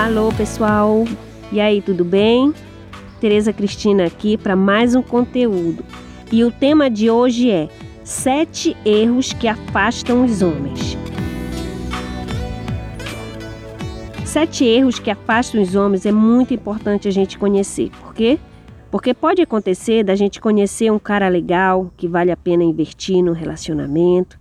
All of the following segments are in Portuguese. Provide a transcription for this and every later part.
Alô, pessoal. E aí, tudo bem? Tereza Cristina aqui para mais um conteúdo. E o tema de hoje é Sete erros que afastam os homens. Sete erros que afastam os homens é muito importante a gente conhecer. Por quê? Porque pode acontecer da gente conhecer um cara legal, que vale a pena investir no relacionamento,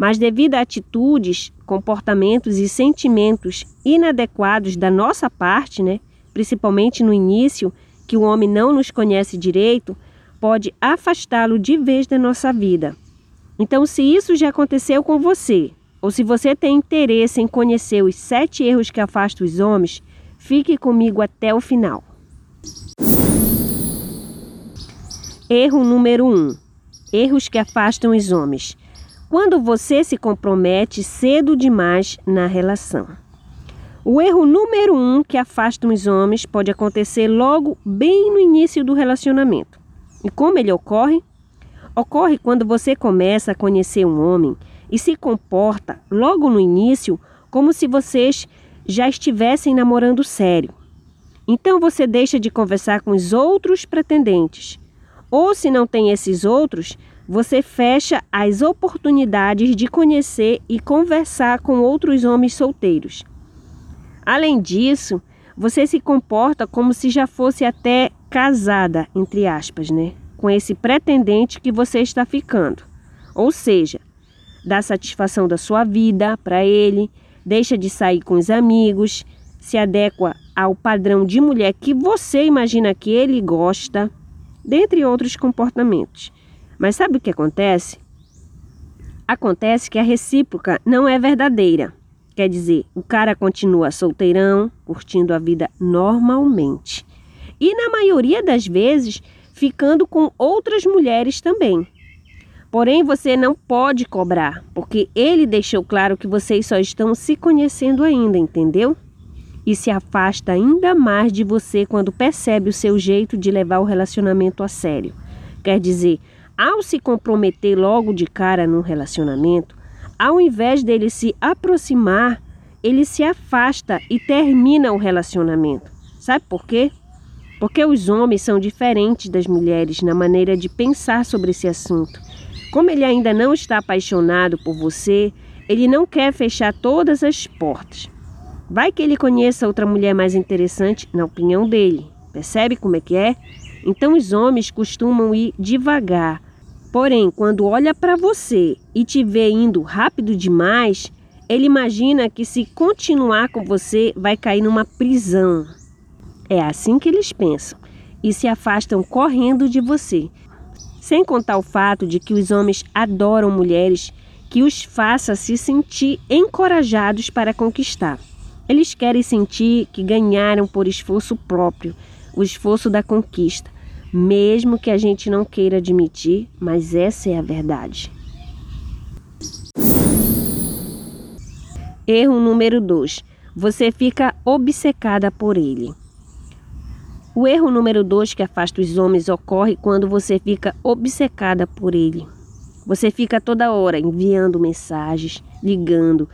mas devido a atitudes, comportamentos e sentimentos inadequados da nossa parte, né, principalmente no início, que o homem não nos conhece direito, pode afastá-lo de vez da nossa vida. Então, se isso já aconteceu com você, ou se você tem interesse em conhecer os sete erros que afastam os homens, fique comigo até o final. Erro número 1: um, Erros que afastam os homens. Quando você se compromete cedo demais na relação. O erro número um que afasta os homens pode acontecer logo bem no início do relacionamento. E como ele ocorre? Ocorre quando você começa a conhecer um homem e se comporta logo no início como se vocês já estivessem namorando sério. Então você deixa de conversar com os outros pretendentes. Ou se não tem esses outros, você fecha as oportunidades de conhecer e conversar com outros homens solteiros. Além disso, você se comporta como se já fosse até casada, entre aspas, né? Com esse pretendente que você está ficando. Ou seja, dá satisfação da sua vida para ele, deixa de sair com os amigos, se adequa ao padrão de mulher que você imagina que ele gosta, dentre outros comportamentos. Mas sabe o que acontece? Acontece que a recíproca não é verdadeira. Quer dizer, o cara continua solteirão, curtindo a vida normalmente. E na maioria das vezes, ficando com outras mulheres também. Porém, você não pode cobrar, porque ele deixou claro que vocês só estão se conhecendo ainda, entendeu? E se afasta ainda mais de você quando percebe o seu jeito de levar o relacionamento a sério. Quer dizer, ao se comprometer logo de cara num relacionamento, ao invés dele se aproximar, ele se afasta e termina o relacionamento. Sabe por quê? Porque os homens são diferentes das mulheres na maneira de pensar sobre esse assunto. Como ele ainda não está apaixonado por você, ele não quer fechar todas as portas. Vai que ele conheça outra mulher mais interessante na opinião dele. Percebe como é que é? Então os homens costumam ir devagar, Porém, quando olha para você e te vê indo rápido demais, ele imagina que se continuar com você vai cair numa prisão. É assim que eles pensam e se afastam correndo de você. Sem contar o fato de que os homens adoram mulheres que os faça se sentir encorajados para conquistar. Eles querem sentir que ganharam por esforço próprio, o esforço da conquista mesmo que a gente não queira admitir, mas essa é a verdade. Erro número 2. Você fica obcecada por ele. O erro número 2 que afasta os homens ocorre quando você fica obcecada por ele. Você fica toda hora enviando mensagens, ligando,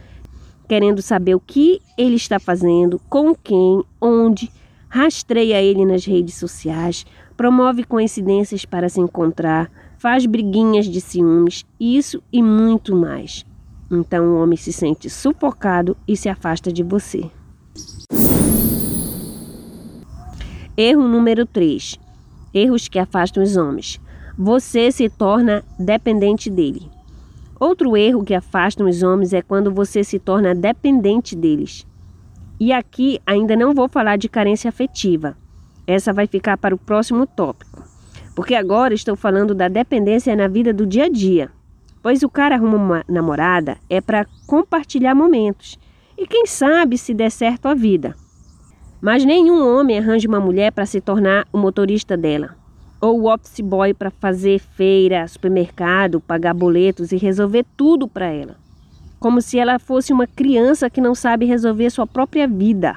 querendo saber o que ele está fazendo, com quem, onde, rastreia ele nas redes sociais, promove coincidências para se encontrar, faz briguinhas de ciúmes, isso e muito mais. Então o homem se sente sufocado e se afasta de você. Erro número 3. Erros que afastam os homens. Você se torna dependente dele. Outro erro que afasta os homens é quando você se torna dependente deles. E aqui ainda não vou falar de carência afetiva. Essa vai ficar para o próximo tópico. Porque agora estou falando da dependência na vida do dia a dia. Pois o cara arruma uma namorada é para compartilhar momentos. E quem sabe se der certo a vida. Mas nenhum homem arranja uma mulher para se tornar o motorista dela. Ou o office boy para fazer feira, supermercado, pagar boletos e resolver tudo para ela. Como se ela fosse uma criança que não sabe resolver sua própria vida.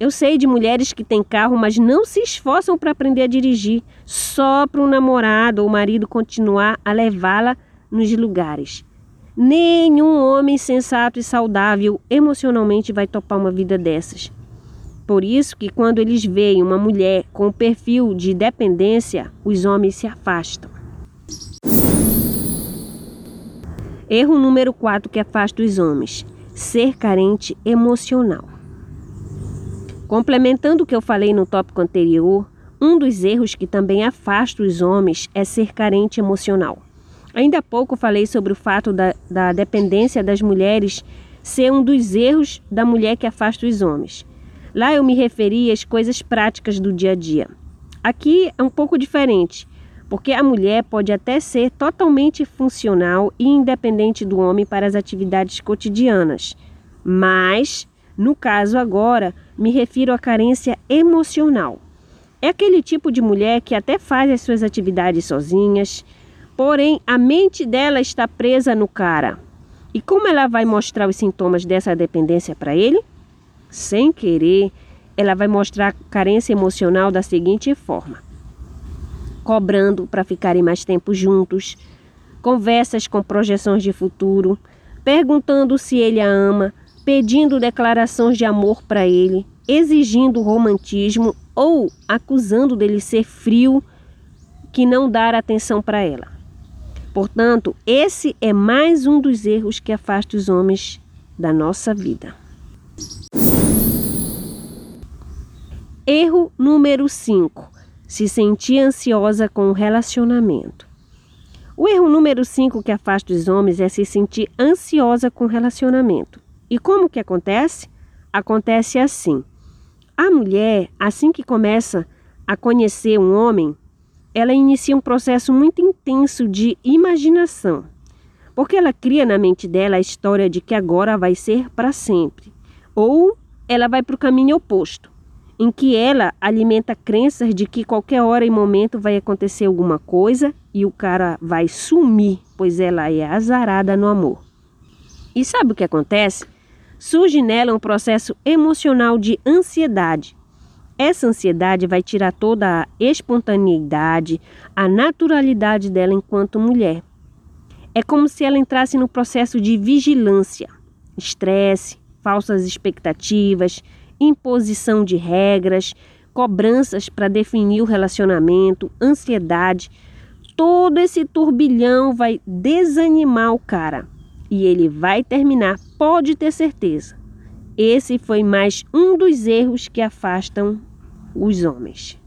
Eu sei de mulheres que têm carro, mas não se esforçam para aprender a dirigir, só para o namorado ou marido continuar a levá-la nos lugares. Nenhum homem sensato e saudável emocionalmente vai topar uma vida dessas. Por isso que quando eles veem uma mulher com o perfil de dependência, os homens se afastam. Erro número 4 que afasta os homens: ser carente emocional. Complementando o que eu falei no tópico anterior, um dos erros que também afasta os homens é ser carente emocional. Ainda há pouco falei sobre o fato da, da dependência das mulheres ser um dos erros da mulher que afasta os homens. Lá eu me referi às coisas práticas do dia a dia. Aqui é um pouco diferente, porque a mulher pode até ser totalmente funcional e independente do homem para as atividades cotidianas, mas, no caso agora, me refiro à carência emocional. É aquele tipo de mulher que até faz as suas atividades sozinhas, porém a mente dela está presa no cara. E como ela vai mostrar os sintomas dessa dependência para ele? Sem querer, ela vai mostrar carência emocional da seguinte forma: cobrando para ficarem mais tempo juntos, conversas com projeções de futuro, perguntando se ele a ama, pedindo declarações de amor para ele, exigindo romantismo ou acusando dele ser frio, que não dar atenção para ela. Portanto, esse é mais um dos erros que afasta os homens da nossa vida. Erro número 5: se sentir ansiosa com o relacionamento. O erro número 5 que afasta os homens é se sentir ansiosa com o relacionamento. E como que acontece? Acontece assim: a mulher, assim que começa a conhecer um homem, ela inicia um processo muito intenso de imaginação, porque ela cria na mente dela a história de que agora vai ser para sempre, ou ela vai para o caminho oposto, em que ela alimenta crenças de que qualquer hora e momento vai acontecer alguma coisa e o cara vai sumir, pois ela é azarada no amor. E sabe o que acontece? Surge nela um processo emocional de ansiedade. Essa ansiedade vai tirar toda a espontaneidade, a naturalidade dela enquanto mulher. É como se ela entrasse no processo de vigilância, estresse, falsas expectativas, imposição de regras, cobranças para definir o relacionamento, ansiedade. Todo esse turbilhão vai desanimar o cara e ele vai terminar, pode ter certeza. Esse foi mais um dos erros que afastam os homens.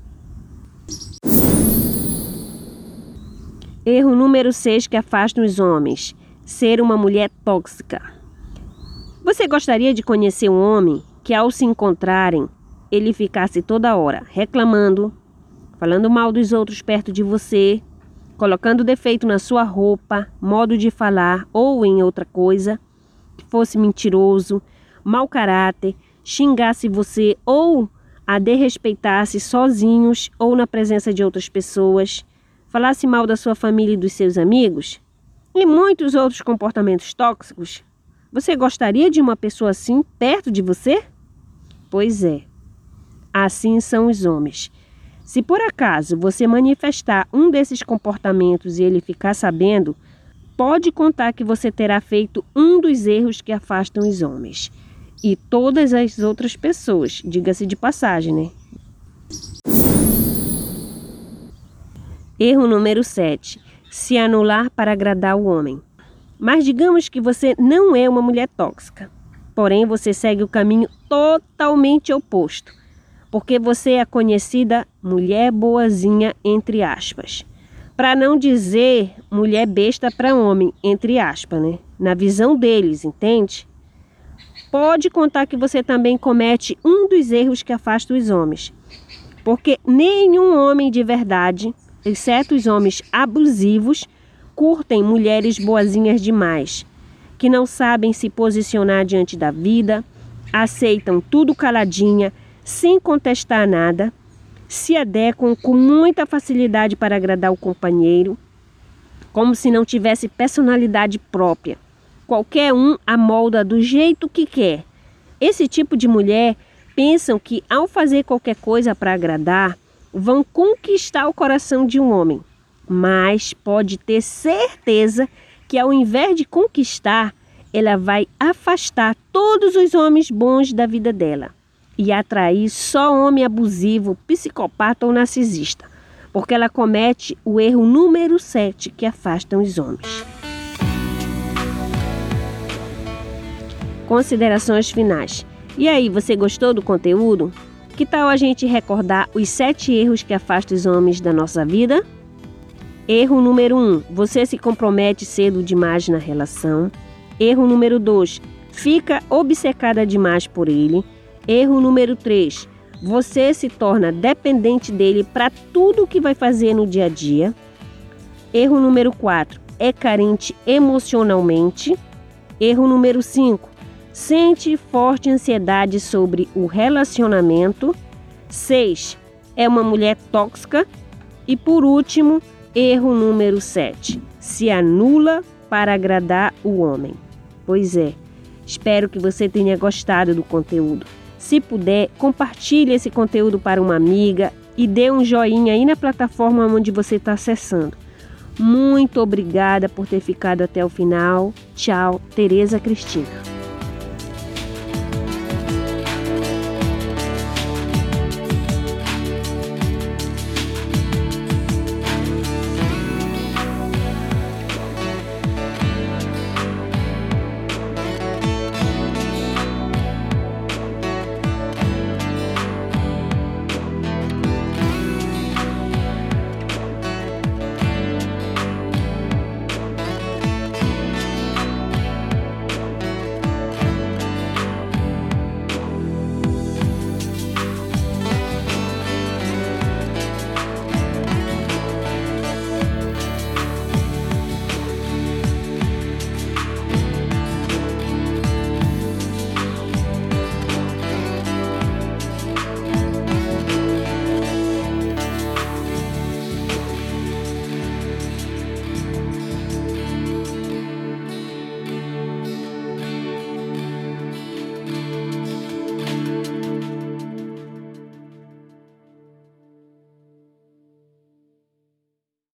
Erro número 6 que afasta os homens: ser uma mulher tóxica. Você gostaria de conhecer um homem que, ao se encontrarem, ele ficasse toda hora reclamando, falando mal dos outros perto de você, colocando defeito na sua roupa, modo de falar ou em outra coisa, que fosse mentiroso, mau caráter, xingasse você ou a desrespeitasse sozinhos ou na presença de outras pessoas, falasse mal da sua família e dos seus amigos, e muitos outros comportamentos tóxicos, você gostaria de uma pessoa assim perto de você? Pois é. Assim são os homens se por acaso você manifestar um desses comportamentos e ele ficar sabendo, pode contar que você terá feito um dos erros que afastam os homens. E todas as outras pessoas, diga-se de passagem, né? Erro número 7. Se anular para agradar o homem. Mas digamos que você não é uma mulher tóxica. Porém, você segue o caminho totalmente oposto porque você é conhecida mulher boazinha, entre aspas. Para não dizer mulher besta para homem, entre aspas, né? Na visão deles, entende? Pode contar que você também comete um dos erros que afasta os homens. Porque nenhum homem de verdade, exceto os homens abusivos, curtem mulheres boazinhas demais, que não sabem se posicionar diante da vida, aceitam tudo caladinha sem contestar nada, se adequam com muita facilidade para agradar o companheiro, como se não tivesse personalidade própria. Qualquer um a molda do jeito que quer. Esse tipo de mulher pensam que ao fazer qualquer coisa para agradar, vão conquistar o coração de um homem. Mas pode ter certeza que ao invés de conquistar, ela vai afastar todos os homens bons da vida dela e atrair só homem abusivo, psicopata ou narcisista, porque ela comete o erro número 7 que afastam os homens. Considerações finais. E aí, você gostou do conteúdo? Que tal a gente recordar os sete erros que afastam os homens da nossa vida? Erro número 1. Um, você se compromete cedo demais na relação. Erro número 2. Fica obcecada demais por ele. Erro número 3. Você se torna dependente dele para tudo que vai fazer no dia a dia. Erro número 4. É carente emocionalmente. Erro número 5. Sente forte ansiedade sobre o relacionamento. 6. É uma mulher tóxica. E por último, erro número 7. Se anula para agradar o homem. Pois é. Espero que você tenha gostado do conteúdo. Se puder, compartilhe esse conteúdo para uma amiga e dê um joinha aí na plataforma onde você está acessando. Muito obrigada por ter ficado até o final. Tchau, Tereza Cristina.